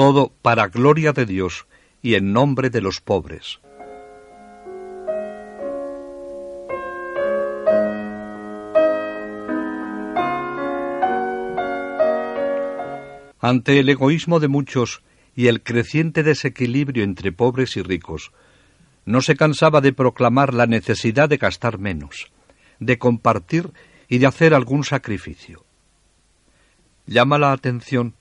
todo para gloria de Dios y en nombre de los pobres. Ante el egoísmo de muchos y el creciente desequilibrio entre pobres y ricos, no se cansaba de proclamar la necesidad de gastar menos, de compartir y de hacer algún sacrificio. Llama la atención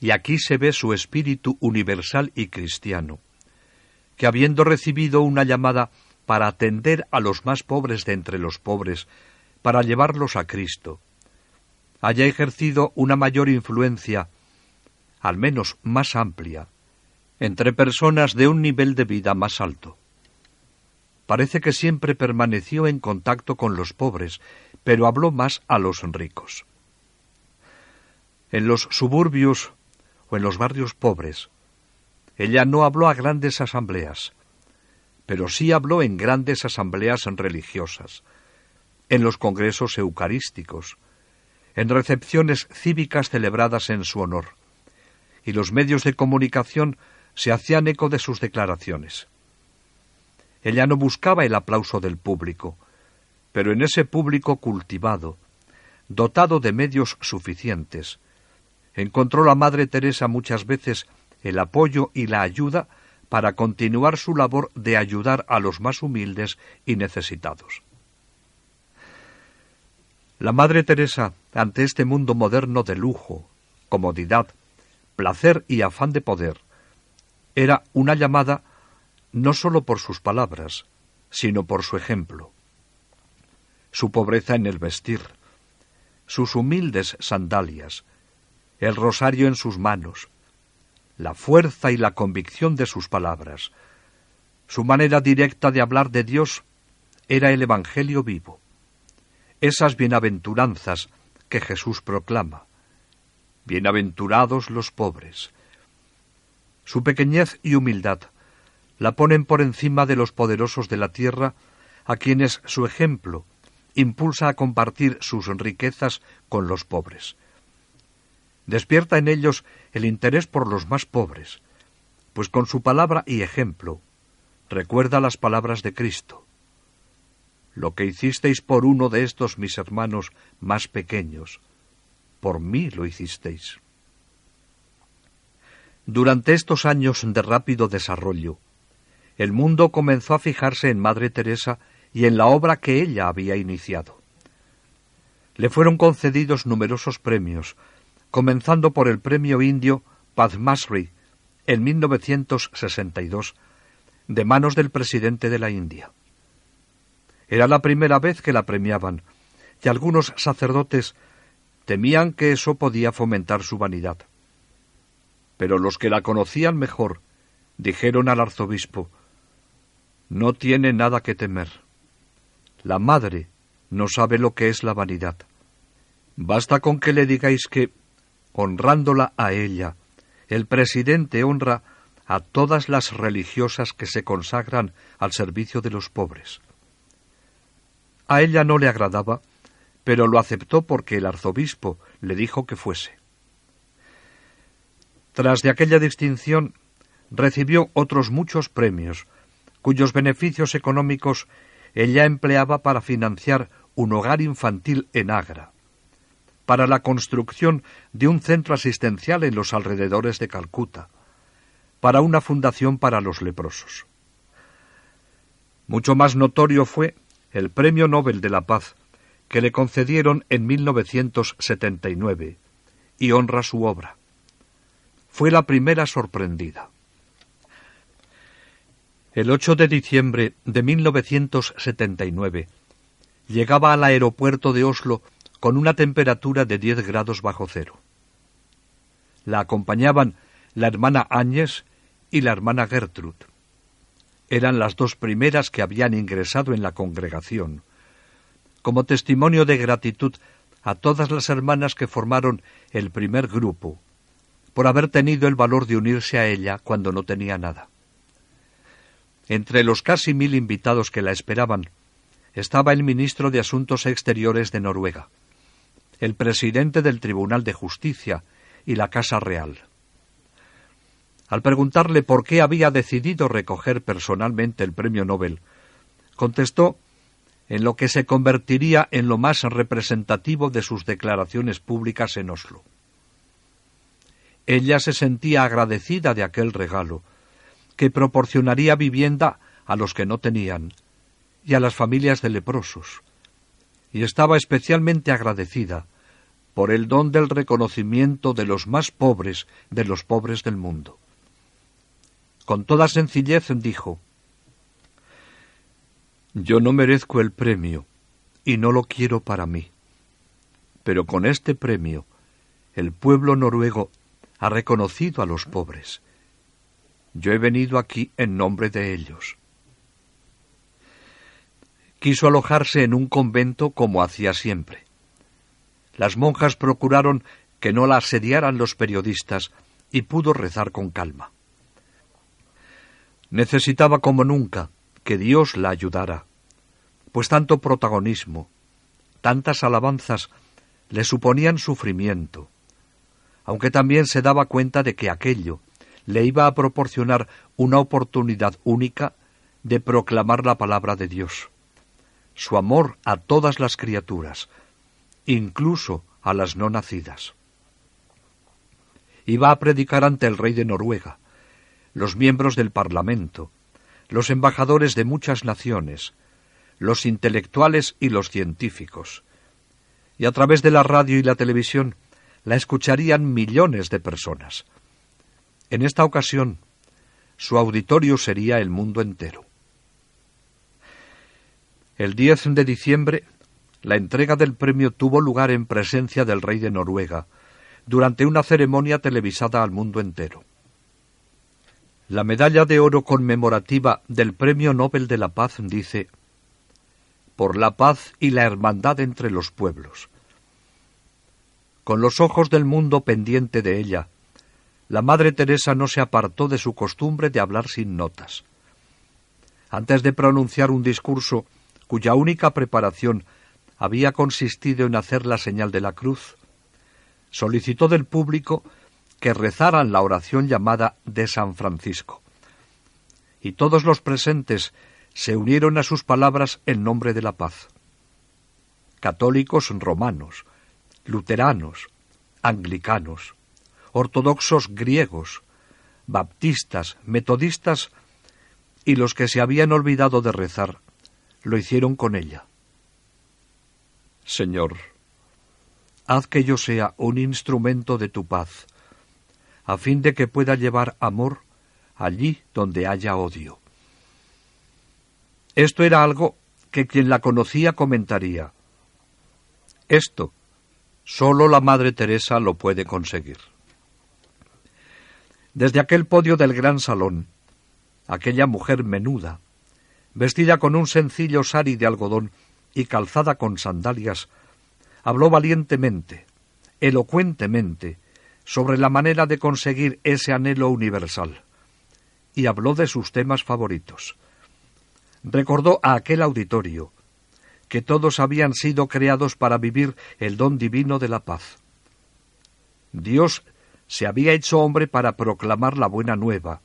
y aquí se ve su espíritu universal y cristiano, que habiendo recibido una llamada para atender a los más pobres de entre los pobres, para llevarlos a Cristo, haya ejercido una mayor influencia, al menos más amplia, entre personas de un nivel de vida más alto. Parece que siempre permaneció en contacto con los pobres, pero habló más a los ricos. En los suburbios o en los barrios pobres. Ella no habló a grandes asambleas, pero sí habló en grandes asambleas religiosas, en los congresos eucarísticos, en recepciones cívicas celebradas en su honor, y los medios de comunicación se hacían eco de sus declaraciones. Ella no buscaba el aplauso del público, pero en ese público cultivado, dotado de medios suficientes, encontró la Madre Teresa muchas veces el apoyo y la ayuda para continuar su labor de ayudar a los más humildes y necesitados. La Madre Teresa, ante este mundo moderno de lujo, comodidad, placer y afán de poder, era una llamada no sólo por sus palabras, sino por su ejemplo. Su pobreza en el vestir, sus humildes sandalias, el rosario en sus manos, la fuerza y la convicción de sus palabras. Su manera directa de hablar de Dios era el Evangelio vivo, esas bienaventuranzas que Jesús proclama. Bienaventurados los pobres. Su pequeñez y humildad la ponen por encima de los poderosos de la tierra, a quienes su ejemplo impulsa a compartir sus riquezas con los pobres despierta en ellos el interés por los más pobres, pues con su palabra y ejemplo recuerda las palabras de Cristo. Lo que hicisteis por uno de estos mis hermanos más pequeños, por mí lo hicisteis. Durante estos años de rápido desarrollo, el mundo comenzó a fijarse en Madre Teresa y en la obra que ella había iniciado. Le fueron concedidos numerosos premios, comenzando por el premio indio Padmasri en 1962, de manos del presidente de la India. Era la primera vez que la premiaban, y algunos sacerdotes temían que eso podía fomentar su vanidad. Pero los que la conocían mejor dijeron al arzobispo No tiene nada que temer. La madre no sabe lo que es la vanidad. Basta con que le digáis que honrándola a ella. El presidente honra a todas las religiosas que se consagran al servicio de los pobres. A ella no le agradaba, pero lo aceptó porque el arzobispo le dijo que fuese. Tras de aquella distinción, recibió otros muchos premios, cuyos beneficios económicos ella empleaba para financiar un hogar infantil en Agra para la construcción de un centro asistencial en los alrededores de Calcuta, para una fundación para los leprosos. Mucho más notorio fue el Premio Nobel de la Paz que le concedieron en 1979 y honra su obra. fue la primera sorprendida. El 8 de diciembre de 1979 llegaba al aeropuerto de Oslo con una temperatura de 10 grados bajo cero. La acompañaban la hermana Áñez y la hermana Gertrud. Eran las dos primeras que habían ingresado en la congregación, como testimonio de gratitud a todas las hermanas que formaron el primer grupo, por haber tenido el valor de unirse a ella cuando no tenía nada. Entre los casi mil invitados que la esperaban estaba el ministro de Asuntos Exteriores de Noruega, el presidente del Tribunal de Justicia y la Casa Real. Al preguntarle por qué había decidido recoger personalmente el premio Nobel, contestó en lo que se convertiría en lo más representativo de sus declaraciones públicas en Oslo. Ella se sentía agradecida de aquel regalo, que proporcionaría vivienda a los que no tenían y a las familias de leprosos, y estaba especialmente agradecida por el don del reconocimiento de los más pobres de los pobres del mundo. Con toda sencillez dijo, Yo no merezco el premio y no lo quiero para mí, pero con este premio el pueblo noruego ha reconocido a los pobres yo he venido aquí en nombre de ellos. Quiso alojarse en un convento como hacía siempre. Las monjas procuraron que no la asediaran los periodistas y pudo rezar con calma. Necesitaba como nunca que Dios la ayudara, pues tanto protagonismo, tantas alabanzas le suponían sufrimiento, aunque también se daba cuenta de que aquello le iba a proporcionar una oportunidad única de proclamar la palabra de Dios, su amor a todas las criaturas, incluso a las no nacidas. Iba a predicar ante el rey de Noruega, los miembros del Parlamento, los embajadores de muchas naciones, los intelectuales y los científicos. Y a través de la radio y la televisión la escucharían millones de personas. En esta ocasión, su auditorio sería el mundo entero. El 10 de diciembre, la entrega del premio tuvo lugar en presencia del rey de Noruega, durante una ceremonia televisada al mundo entero. La medalla de oro conmemorativa del Premio Nobel de la Paz dice Por la paz y la hermandad entre los pueblos. Con los ojos del mundo pendiente de ella, la Madre Teresa no se apartó de su costumbre de hablar sin notas. Antes de pronunciar un discurso cuya única preparación había consistido en hacer la señal de la cruz, solicitó del público que rezaran la oración llamada de San Francisco. Y todos los presentes se unieron a sus palabras en nombre de la paz. Católicos romanos, luteranos, anglicanos, ortodoxos griegos, baptistas, metodistas y los que se habían olvidado de rezar, lo hicieron con ella. Señor, haz que yo sea un instrumento de tu paz, a fin de que pueda llevar amor allí donde haya odio. Esto era algo que quien la conocía comentaría. Esto sólo la Madre Teresa lo puede conseguir. Desde aquel podio del gran salón, aquella mujer menuda, vestida con un sencillo sari de algodón y calzada con sandalias, habló valientemente, elocuentemente, sobre la manera de conseguir ese anhelo universal, y habló de sus temas favoritos. Recordó a aquel auditorio que todos habían sido creados para vivir el don divino de la paz. Dios se había hecho hombre para proclamar la buena nueva,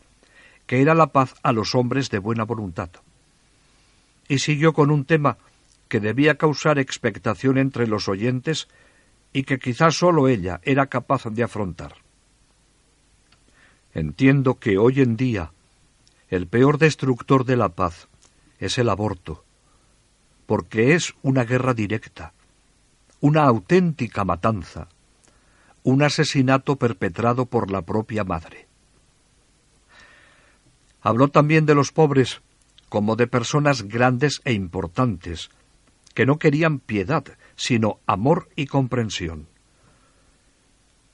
que era la paz a los hombres de buena voluntad. Y siguió con un tema que debía causar expectación entre los oyentes y que quizás sólo ella era capaz de afrontar. Entiendo que hoy en día el peor destructor de la paz es el aborto, porque es una guerra directa, una auténtica matanza, un asesinato perpetrado por la propia madre. Habló también de los pobres como de personas grandes e importantes, que no querían piedad, sino amor y comprensión.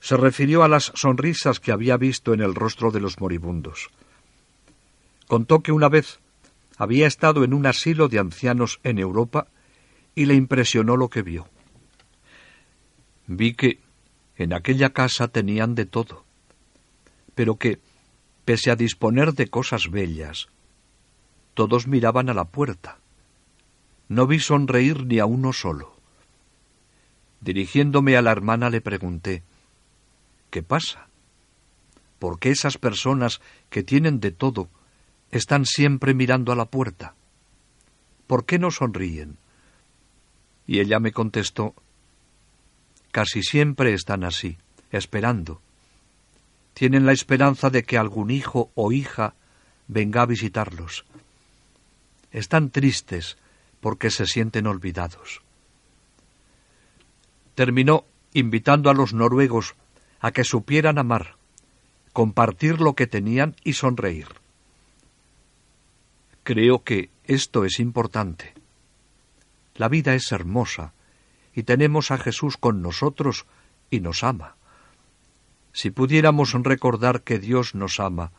Se refirió a las sonrisas que había visto en el rostro de los moribundos. Contó que una vez había estado en un asilo de ancianos en Europa y le impresionó lo que vio. Vi que en aquella casa tenían de todo, pero que, pese a disponer de cosas bellas, todos miraban a la puerta. No vi sonreír ni a uno solo. Dirigiéndome a la hermana le pregunté, ¿qué pasa? ¿Por qué esas personas que tienen de todo están siempre mirando a la puerta? ¿Por qué no sonríen? Y ella me contestó, casi siempre están así, esperando. Tienen la esperanza de que algún hijo o hija venga a visitarlos. Están tristes porque se sienten olvidados terminó invitando a los noruegos a que supieran amar, compartir lo que tenían y sonreír. Creo que esto es importante. La vida es hermosa y tenemos a Jesús con nosotros y nos ama. Si pudiéramos recordar que Dios nos ama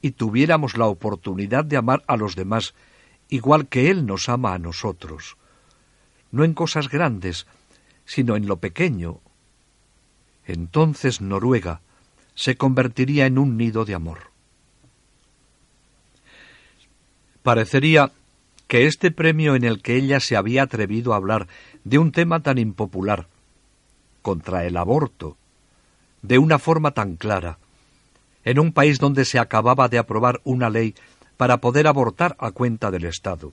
y tuviéramos la oportunidad de amar a los demás igual que Él nos ama a nosotros, no en cosas grandes, sino en lo pequeño, entonces Noruega se convertiría en un nido de amor. Parecería que este premio en el que ella se había atrevido a hablar de un tema tan impopular, contra el aborto, de una forma tan clara, en un país donde se acababa de aprobar una ley para poder abortar a cuenta del Estado,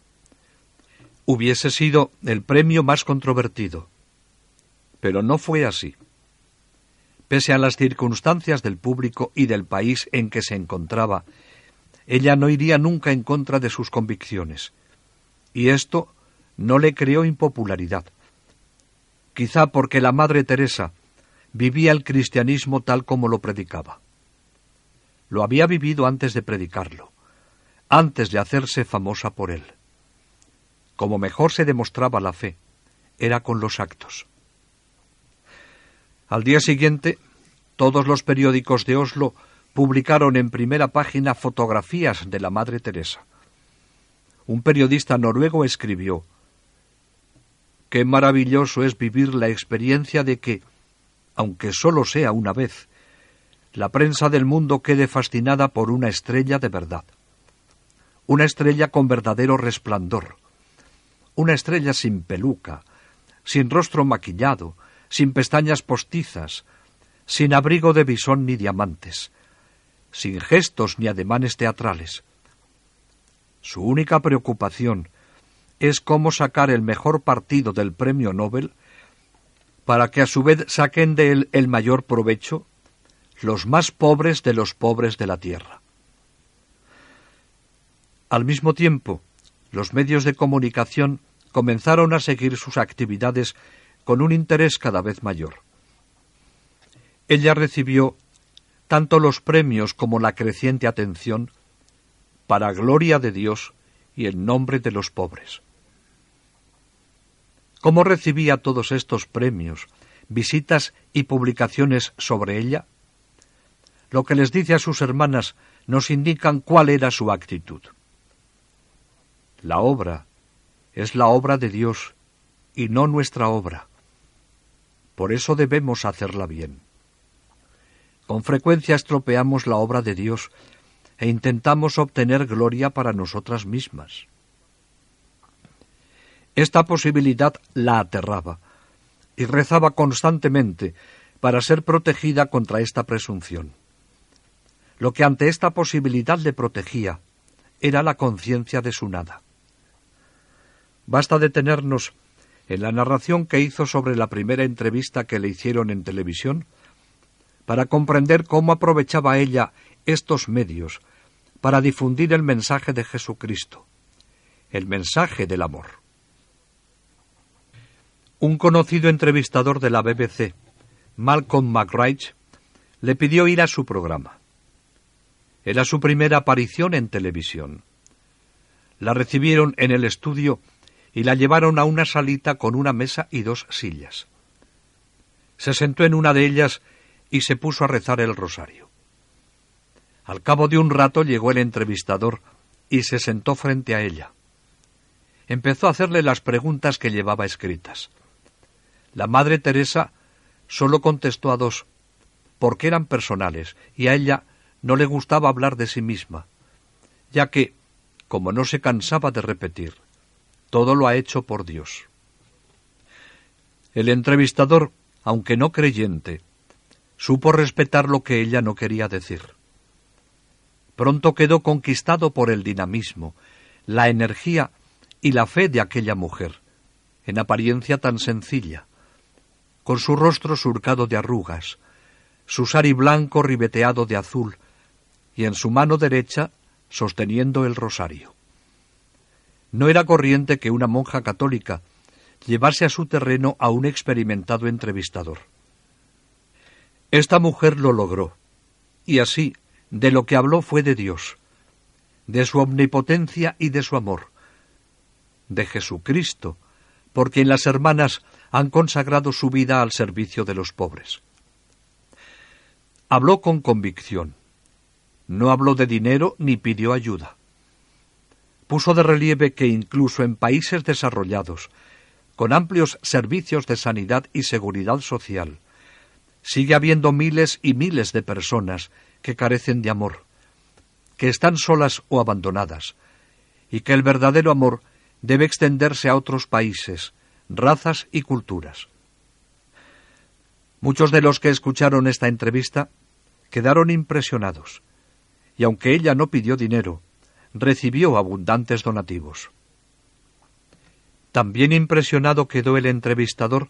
hubiese sido el premio más controvertido. Pero no fue así. Pese a las circunstancias del público y del país en que se encontraba, ella no iría nunca en contra de sus convicciones. Y esto no le creó impopularidad. Quizá porque la Madre Teresa vivía el cristianismo tal como lo predicaba. Lo había vivido antes de predicarlo, antes de hacerse famosa por él. Como mejor se demostraba la fe, era con los actos. Al día siguiente, todos los periódicos de Oslo publicaron en primera página fotografías de la Madre Teresa. Un periodista noruego escribió Qué maravilloso es vivir la experiencia de que, aunque solo sea una vez, la prensa del mundo quede fascinada por una estrella de verdad. Una estrella con verdadero resplandor. Una estrella sin peluca, sin rostro maquillado, sin pestañas postizas, sin abrigo de bisón ni diamantes, sin gestos ni ademanes teatrales. Su única preocupación es cómo sacar el mejor partido del premio Nobel para que a su vez saquen de él el mayor provecho los más pobres de los pobres de la tierra. Al mismo tiempo, los medios de comunicación comenzaron a seguir sus actividades con un interés cada vez mayor. Ella recibió tanto los premios como la creciente atención para gloria de Dios y en nombre de los pobres. ¿Cómo recibía todos estos premios, visitas y publicaciones sobre ella? Lo que les dice a sus hermanas nos indican cuál era su actitud. La obra es la obra de Dios y no nuestra obra. Por eso debemos hacerla bien. Con frecuencia estropeamos la obra de Dios e intentamos obtener gloria para nosotras mismas. Esta posibilidad la aterraba y rezaba constantemente para ser protegida contra esta presunción. Lo que ante esta posibilidad le protegía era la conciencia de su nada. Basta detenernos en la narración que hizo sobre la primera entrevista que le hicieron en televisión, para comprender cómo aprovechaba ella estos medios para difundir el mensaje de Jesucristo, el mensaje del amor. Un conocido entrevistador de la BBC Malcolm McRae, le pidió ir a su programa. Era su primera aparición en televisión. La recibieron en el estudio y la llevaron a una salita con una mesa y dos sillas. Se sentó en una de ellas y se puso a rezar el rosario. Al cabo de un rato llegó el entrevistador y se sentó frente a ella. Empezó a hacerle las preguntas que llevaba escritas. La Madre Teresa solo contestó a dos, porque eran personales, y a ella no le gustaba hablar de sí misma, ya que, como no se cansaba de repetir, todo lo ha hecho por Dios. El entrevistador, aunque no creyente, supo respetar lo que ella no quería decir. Pronto quedó conquistado por el dinamismo, la energía y la fe de aquella mujer, en apariencia tan sencilla, con su rostro surcado de arrugas, su sari blanco ribeteado de azul, y en su mano derecha sosteniendo el rosario. No era corriente que una monja católica llevase a su terreno a un experimentado entrevistador. Esta mujer lo logró, y así de lo que habló fue de Dios, de su omnipotencia y de su amor, de Jesucristo, por quien las hermanas han consagrado su vida al servicio de los pobres. Habló con convicción. No habló de dinero ni pidió ayuda puso de relieve que incluso en países desarrollados, con amplios servicios de sanidad y seguridad social, sigue habiendo miles y miles de personas que carecen de amor, que están solas o abandonadas, y que el verdadero amor debe extenderse a otros países, razas y culturas. Muchos de los que escucharon esta entrevista quedaron impresionados, y aunque ella no pidió dinero, recibió abundantes donativos. También impresionado quedó el entrevistador,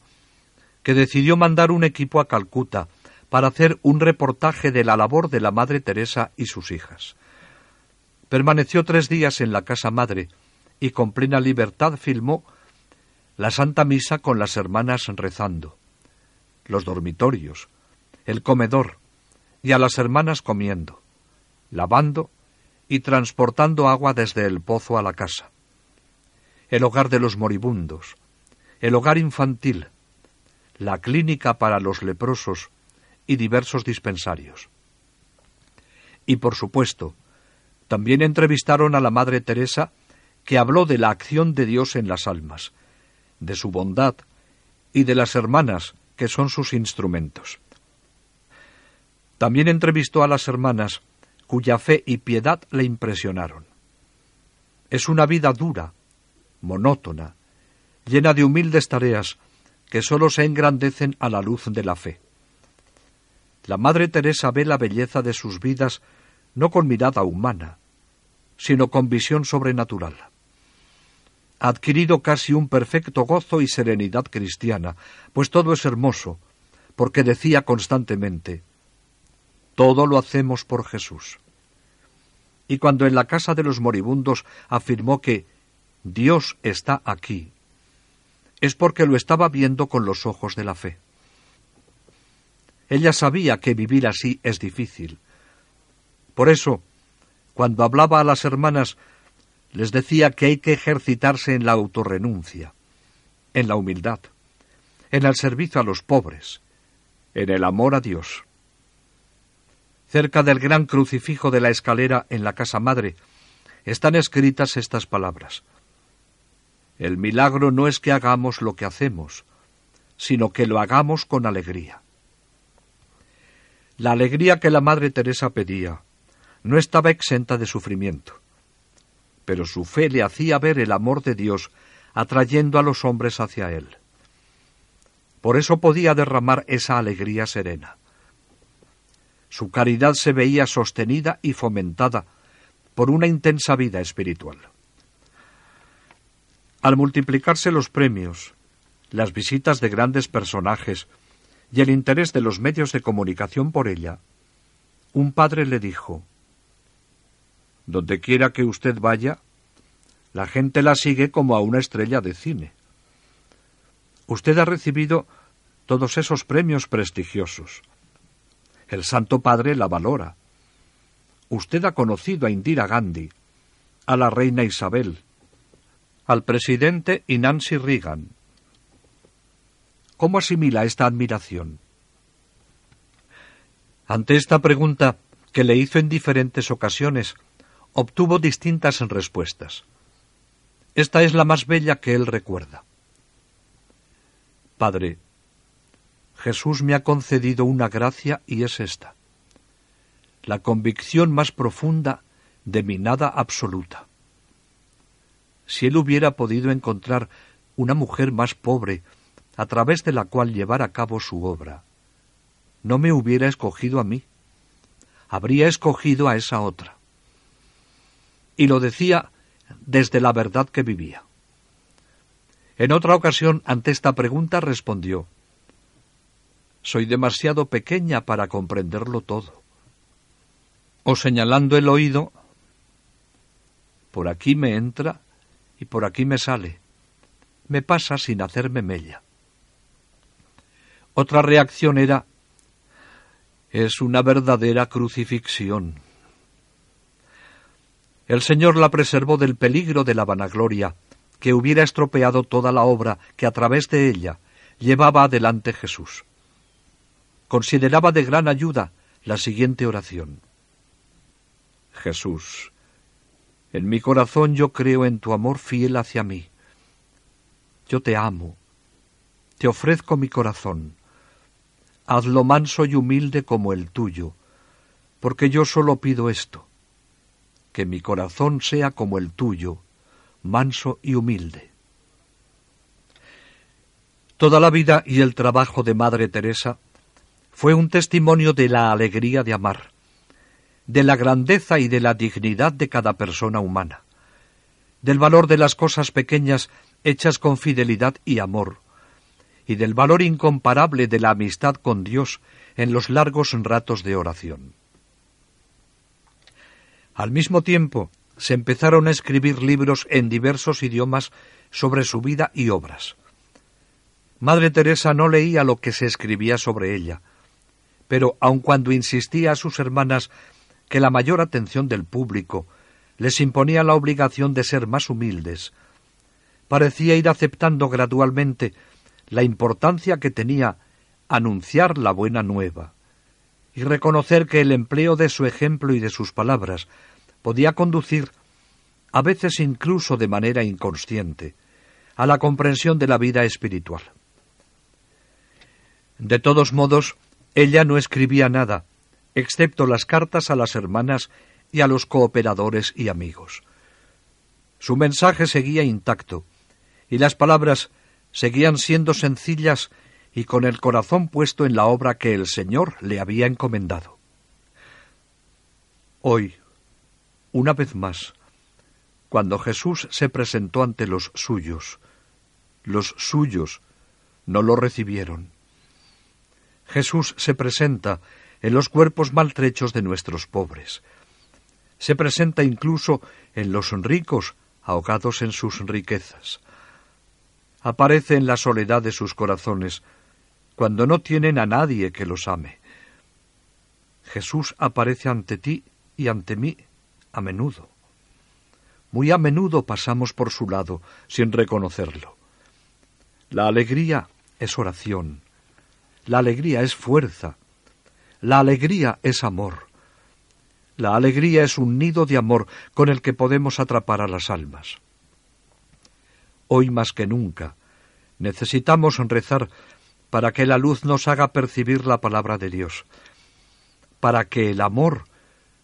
que decidió mandar un equipo a Calcuta para hacer un reportaje de la labor de la Madre Teresa y sus hijas. Permaneció tres días en la casa madre y con plena libertad filmó la Santa Misa con las hermanas rezando, los dormitorios, el comedor y a las hermanas comiendo, lavando y transportando agua desde el pozo a la casa. El hogar de los moribundos, el hogar infantil, la clínica para los leprosos y diversos dispensarios. Y por supuesto, también entrevistaron a la Madre Teresa, que habló de la acción de Dios en las almas, de su bondad y de las hermanas, que son sus instrumentos. También entrevistó a las hermanas cuya fe y piedad le impresionaron. Es una vida dura, monótona, llena de humildes tareas que sólo se engrandecen a la luz de la fe. La Madre Teresa ve la belleza de sus vidas no con mirada humana, sino con visión sobrenatural. Ha adquirido casi un perfecto gozo y serenidad cristiana, pues todo es hermoso, porque decía constantemente, todo lo hacemos por Jesús. Y cuando en la casa de los moribundos afirmó que Dios está aquí, es porque lo estaba viendo con los ojos de la fe. Ella sabía que vivir así es difícil. Por eso, cuando hablaba a las hermanas, les decía que hay que ejercitarse en la autorrenuncia, en la humildad, en el servicio a los pobres, en el amor a Dios. Cerca del gran crucifijo de la escalera en la casa madre están escritas estas palabras. El milagro no es que hagamos lo que hacemos, sino que lo hagamos con alegría. La alegría que la Madre Teresa pedía no estaba exenta de sufrimiento, pero su fe le hacía ver el amor de Dios atrayendo a los hombres hacia él. Por eso podía derramar esa alegría serena. Su caridad se veía sostenida y fomentada por una intensa vida espiritual. Al multiplicarse los premios, las visitas de grandes personajes y el interés de los medios de comunicación por ella, un padre le dijo Donde quiera que usted vaya, la gente la sigue como a una estrella de cine. Usted ha recibido todos esos premios prestigiosos. El Santo Padre la valora. Usted ha conocido a Indira Gandhi, a la reina Isabel, al presidente y Nancy Reagan. ¿Cómo asimila esta admiración? Ante esta pregunta, que le hizo en diferentes ocasiones, obtuvo distintas respuestas. Esta es la más bella que él recuerda. Padre, Jesús me ha concedido una gracia y es esta, la convicción más profunda de mi nada absoluta. Si él hubiera podido encontrar una mujer más pobre a través de la cual llevar a cabo su obra, no me hubiera escogido a mí, habría escogido a esa otra. Y lo decía desde la verdad que vivía. En otra ocasión, ante esta pregunta, respondió Soy demasiado pequeña para comprenderlo todo. O señalando el oído, por aquí me entra y por aquí me sale. Me pasa sin hacerme mella. Otra reacción era es una verdadera crucifixión. El Señor la preservó del peligro de la vanagloria, que hubiera estropeado toda la obra que a través de ella llevaba adelante Jesús. Consideraba de gran ayuda la siguiente oración. Jesús, en mi corazón yo creo en tu amor fiel hacia mí. Yo te amo, te ofrezco mi corazón. Hazlo manso y humilde como el tuyo, porque yo solo pido esto, que mi corazón sea como el tuyo, manso y humilde. Toda la vida y el trabajo de Madre Teresa fue un testimonio de la alegría de amar, de la grandeza y de la dignidad de cada persona humana, del valor de las cosas pequeñas hechas con fidelidad y amor, y del valor incomparable de la amistad con Dios en los largos ratos de oración. Al mismo tiempo, se empezaron a escribir libros en diversos idiomas sobre su vida y obras. Madre Teresa no leía lo que se escribía sobre ella, pero aun cuando insistía a sus hermanas que la mayor atención del público les imponía la obligación de ser más humildes, parecía ir aceptando gradualmente la importancia que tenía anunciar la buena nueva y reconocer que el empleo de su ejemplo y de sus palabras podía conducir, a veces incluso de manera inconsciente, a la comprensión de la vida espiritual. De todos modos, ella no escribía nada, excepto las cartas a las hermanas y a los cooperadores y amigos. Su mensaje seguía intacto, y las palabras seguían siendo sencillas y con el corazón puesto en la obra que el Señor le había encomendado. Hoy, una vez más, cuando Jesús se presentó ante los suyos, los suyos no lo recibieron. Jesús se presenta en los cuerpos maltrechos de nuestros pobres. Se presenta incluso en los ricos ahogados en sus riquezas. Aparece en la soledad de sus corazones, cuando no tienen a nadie que los ame. Jesús aparece ante ti y ante mí a menudo. Muy a menudo pasamos por su lado sin reconocerlo. La alegría es oración. La alegría es fuerza. La alegría es amor. La alegría es un nido de amor con el que podemos atrapar a las almas. Hoy más que nunca necesitamos rezar para que la luz nos haga percibir la palabra de Dios, para que el amor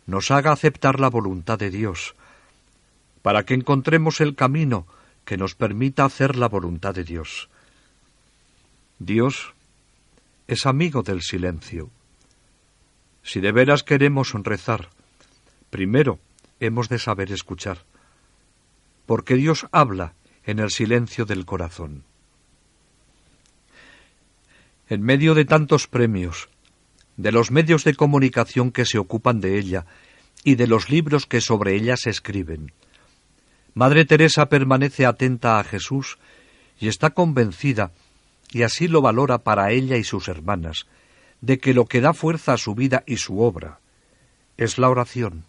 nos haga aceptar la voluntad de Dios, para que encontremos el camino que nos permita hacer la voluntad de Dios. Dios es amigo del silencio. Si de veras queremos rezar, primero hemos de saber escuchar, porque Dios habla en el silencio del corazón. En medio de tantos premios, de los medios de comunicación que se ocupan de ella y de los libros que sobre ella se escriben. Madre Teresa permanece atenta a Jesús y está convencida y así lo valora para ella y sus hermanas, de que lo que da fuerza a su vida y su obra es la oración.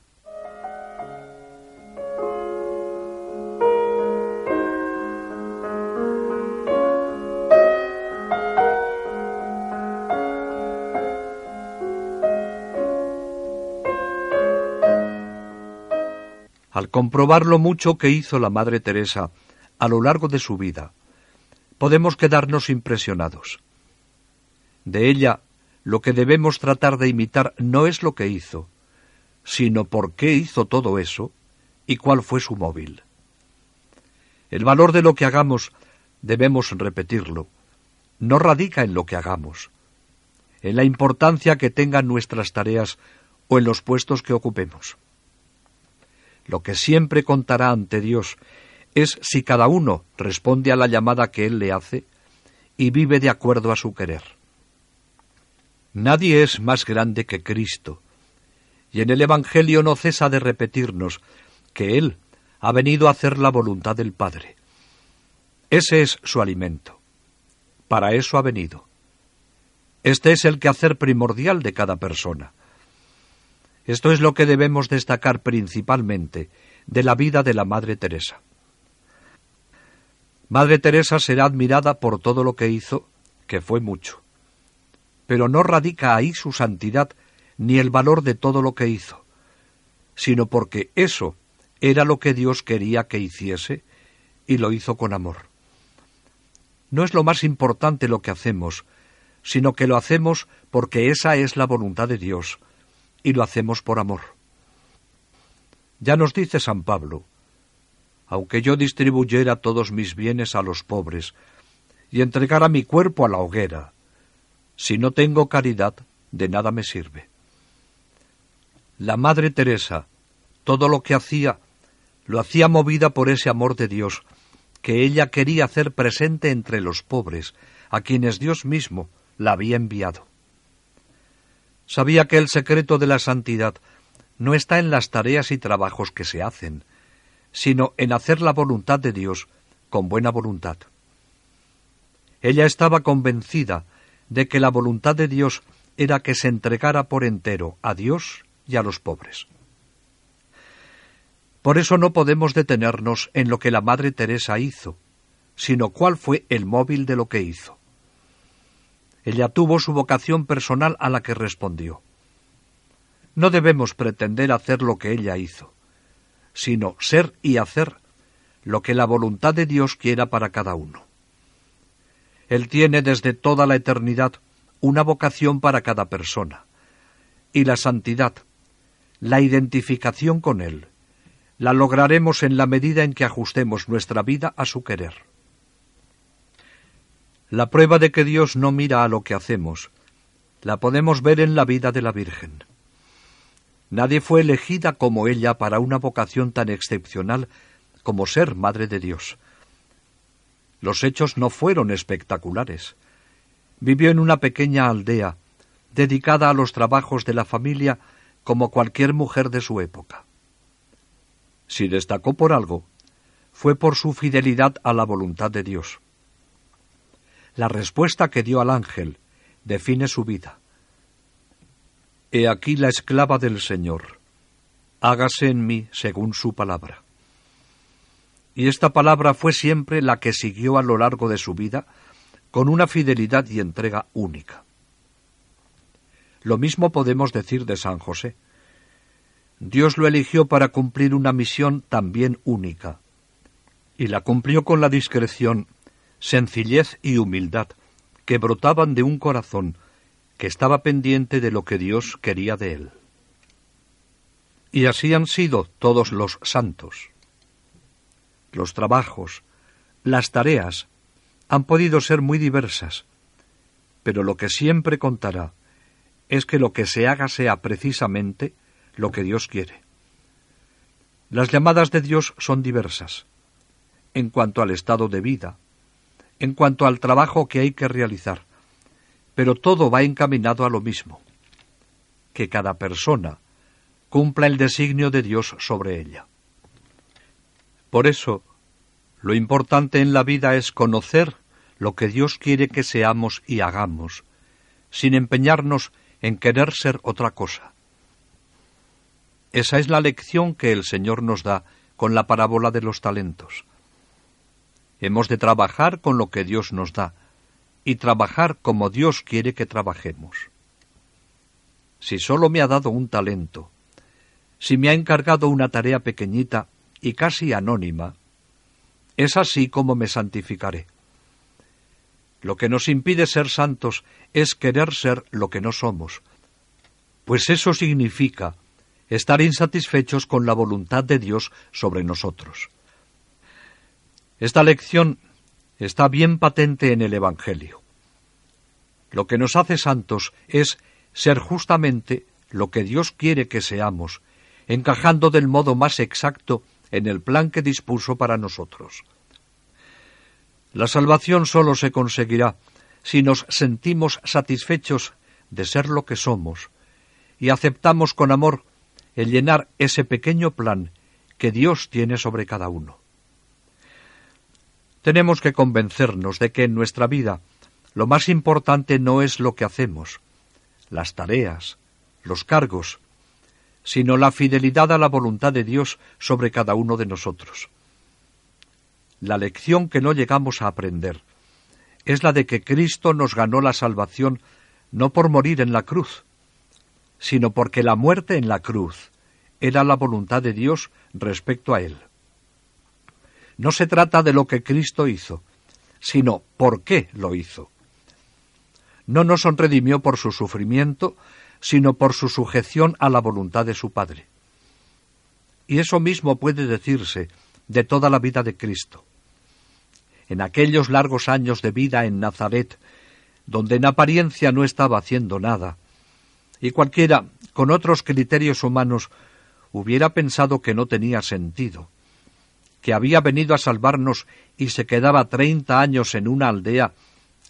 Al comprobar lo mucho que hizo la Madre Teresa a lo largo de su vida, podemos quedarnos impresionados. De ella, lo que debemos tratar de imitar no es lo que hizo, sino por qué hizo todo eso y cuál fue su móvil. El valor de lo que hagamos, debemos repetirlo, no radica en lo que hagamos, en la importancia que tengan nuestras tareas o en los puestos que ocupemos. Lo que siempre contará ante Dios es si cada uno responde a la llamada que Él le hace y vive de acuerdo a su querer. Nadie es más grande que Cristo, y en el Evangelio no cesa de repetirnos que Él ha venido a hacer la voluntad del Padre. Ese es su alimento. Para eso ha venido. Este es el quehacer primordial de cada persona. Esto es lo que debemos destacar principalmente de la vida de la Madre Teresa. Madre Teresa será admirada por todo lo que hizo, que fue mucho. Pero no radica ahí su santidad ni el valor de todo lo que hizo, sino porque eso era lo que Dios quería que hiciese y lo hizo con amor. No es lo más importante lo que hacemos, sino que lo hacemos porque esa es la voluntad de Dios, y lo hacemos por amor. Ya nos dice San Pablo, aunque yo distribuyera todos mis bienes a los pobres y entregara mi cuerpo a la hoguera, si no tengo caridad, de nada me sirve. La Madre Teresa, todo lo que hacía, lo hacía movida por ese amor de Dios que ella quería hacer presente entre los pobres, a quienes Dios mismo la había enviado. Sabía que el secreto de la santidad no está en las tareas y trabajos que se hacen, sino en hacer la voluntad de Dios con buena voluntad. Ella estaba convencida de que la voluntad de Dios era que se entregara por entero a Dios y a los pobres. Por eso no podemos detenernos en lo que la Madre Teresa hizo, sino cuál fue el móvil de lo que hizo. Ella tuvo su vocación personal a la que respondió. No debemos pretender hacer lo que ella hizo, sino ser y hacer lo que la voluntad de Dios quiera para cada uno. Él tiene desde toda la eternidad una vocación para cada persona, y la santidad, la identificación con Él, la lograremos en la medida en que ajustemos nuestra vida a su querer. La prueba de que Dios no mira a lo que hacemos la podemos ver en la vida de la Virgen. Nadie fue elegida como ella para una vocación tan excepcional como ser Madre de Dios. Los hechos no fueron espectaculares. Vivió en una pequeña aldea, dedicada a los trabajos de la familia como cualquier mujer de su época. Si destacó por algo, fue por su fidelidad a la voluntad de Dios. La respuesta que dio al ángel define su vida. He aquí la esclava del Señor, hágase en mí según su palabra. Y esta palabra fue siempre la que siguió a lo largo de su vida con una fidelidad y entrega única. Lo mismo podemos decir de San José. Dios lo eligió para cumplir una misión también única, y la cumplió con la discreción sencillez y humildad que brotaban de un corazón que estaba pendiente de lo que Dios quería de él. Y así han sido todos los santos. Los trabajos, las tareas, han podido ser muy diversas, pero lo que siempre contará es que lo que se haga sea precisamente lo que Dios quiere. Las llamadas de Dios son diversas, en cuanto al estado de vida, en cuanto al trabajo que hay que realizar, pero todo va encaminado a lo mismo, que cada persona cumpla el designio de Dios sobre ella. Por eso, lo importante en la vida es conocer lo que Dios quiere que seamos y hagamos, sin empeñarnos en querer ser otra cosa. Esa es la lección que el Señor nos da con la parábola de los talentos. Hemos de trabajar con lo que Dios nos da y trabajar como Dios quiere que trabajemos. Si solo me ha dado un talento, si me ha encargado una tarea pequeñita y casi anónima, es así como me santificaré. Lo que nos impide ser santos es querer ser lo que no somos, pues eso significa estar insatisfechos con la voluntad de Dios sobre nosotros. Esta lección está bien patente en el Evangelio. Lo que nos hace santos es ser justamente lo que Dios quiere que seamos, encajando del modo más exacto en el plan que dispuso para nosotros. La salvación sólo se conseguirá si nos sentimos satisfechos de ser lo que somos y aceptamos con amor el llenar ese pequeño plan que Dios tiene sobre cada uno. Tenemos que convencernos de que en nuestra vida lo más importante no es lo que hacemos, las tareas, los cargos, sino la fidelidad a la voluntad de Dios sobre cada uno de nosotros. La lección que no llegamos a aprender es la de que Cristo nos ganó la salvación no por morir en la cruz, sino porque la muerte en la cruz era la voluntad de Dios respecto a Él. No se trata de lo que Cristo hizo, sino por qué lo hizo. No nos redimió por su sufrimiento, sino por su sujeción a la voluntad de su Padre. Y eso mismo puede decirse de toda la vida de Cristo. En aquellos largos años de vida en Nazaret, donde en apariencia no estaba haciendo nada, y cualquiera con otros criterios humanos hubiera pensado que no tenía sentido, que había venido a salvarnos y se quedaba treinta años en una aldea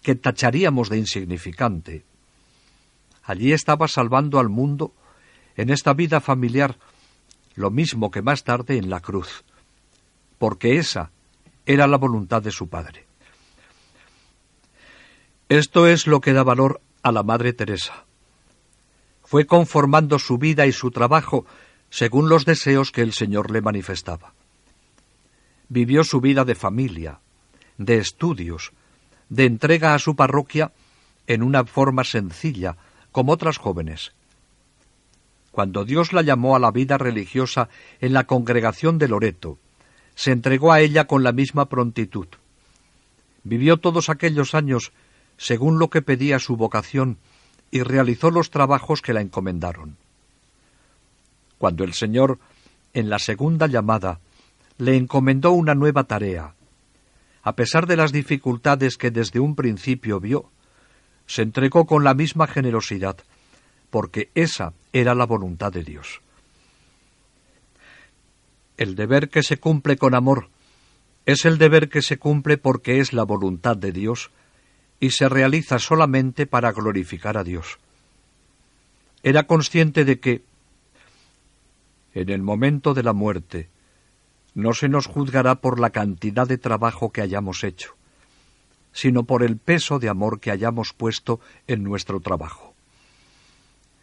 que tacharíamos de insignificante. Allí estaba salvando al mundo en esta vida familiar lo mismo que más tarde en la cruz, porque esa era la voluntad de su Padre. Esto es lo que da valor a la Madre Teresa. Fue conformando su vida y su trabajo según los deseos que el Señor le manifestaba. Vivió su vida de familia, de estudios, de entrega a su parroquia en una forma sencilla, como otras jóvenes. Cuando Dios la llamó a la vida religiosa en la congregación de Loreto, se entregó a ella con la misma prontitud. Vivió todos aquellos años según lo que pedía su vocación y realizó los trabajos que la encomendaron. Cuando el Señor, en la segunda llamada, le encomendó una nueva tarea, a pesar de las dificultades que desde un principio vio, se entregó con la misma generosidad, porque esa era la voluntad de Dios. El deber que se cumple con amor es el deber que se cumple porque es la voluntad de Dios y se realiza solamente para glorificar a Dios. Era consciente de que, en el momento de la muerte, no se nos juzgará por la cantidad de trabajo que hayamos hecho, sino por el peso de amor que hayamos puesto en nuestro trabajo.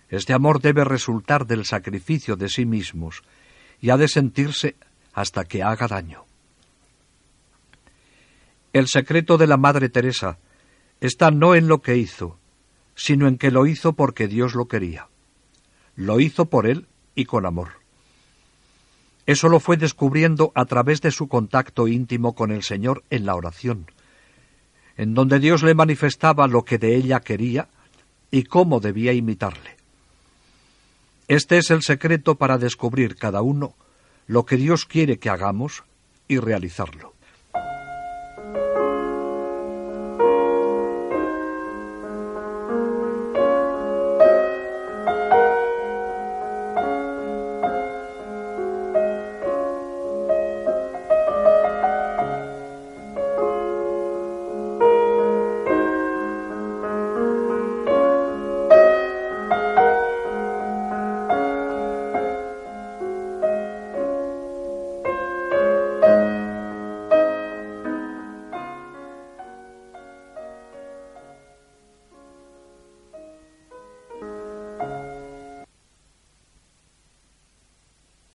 Este amor debe resultar del sacrificio de sí mismos y ha de sentirse hasta que haga daño. El secreto de la Madre Teresa está no en lo que hizo, sino en que lo hizo porque Dios lo quería. Lo hizo por Él y con amor. Eso lo fue descubriendo a través de su contacto íntimo con el Señor en la oración, en donde Dios le manifestaba lo que de ella quería y cómo debía imitarle. Este es el secreto para descubrir cada uno lo que Dios quiere que hagamos y realizarlo.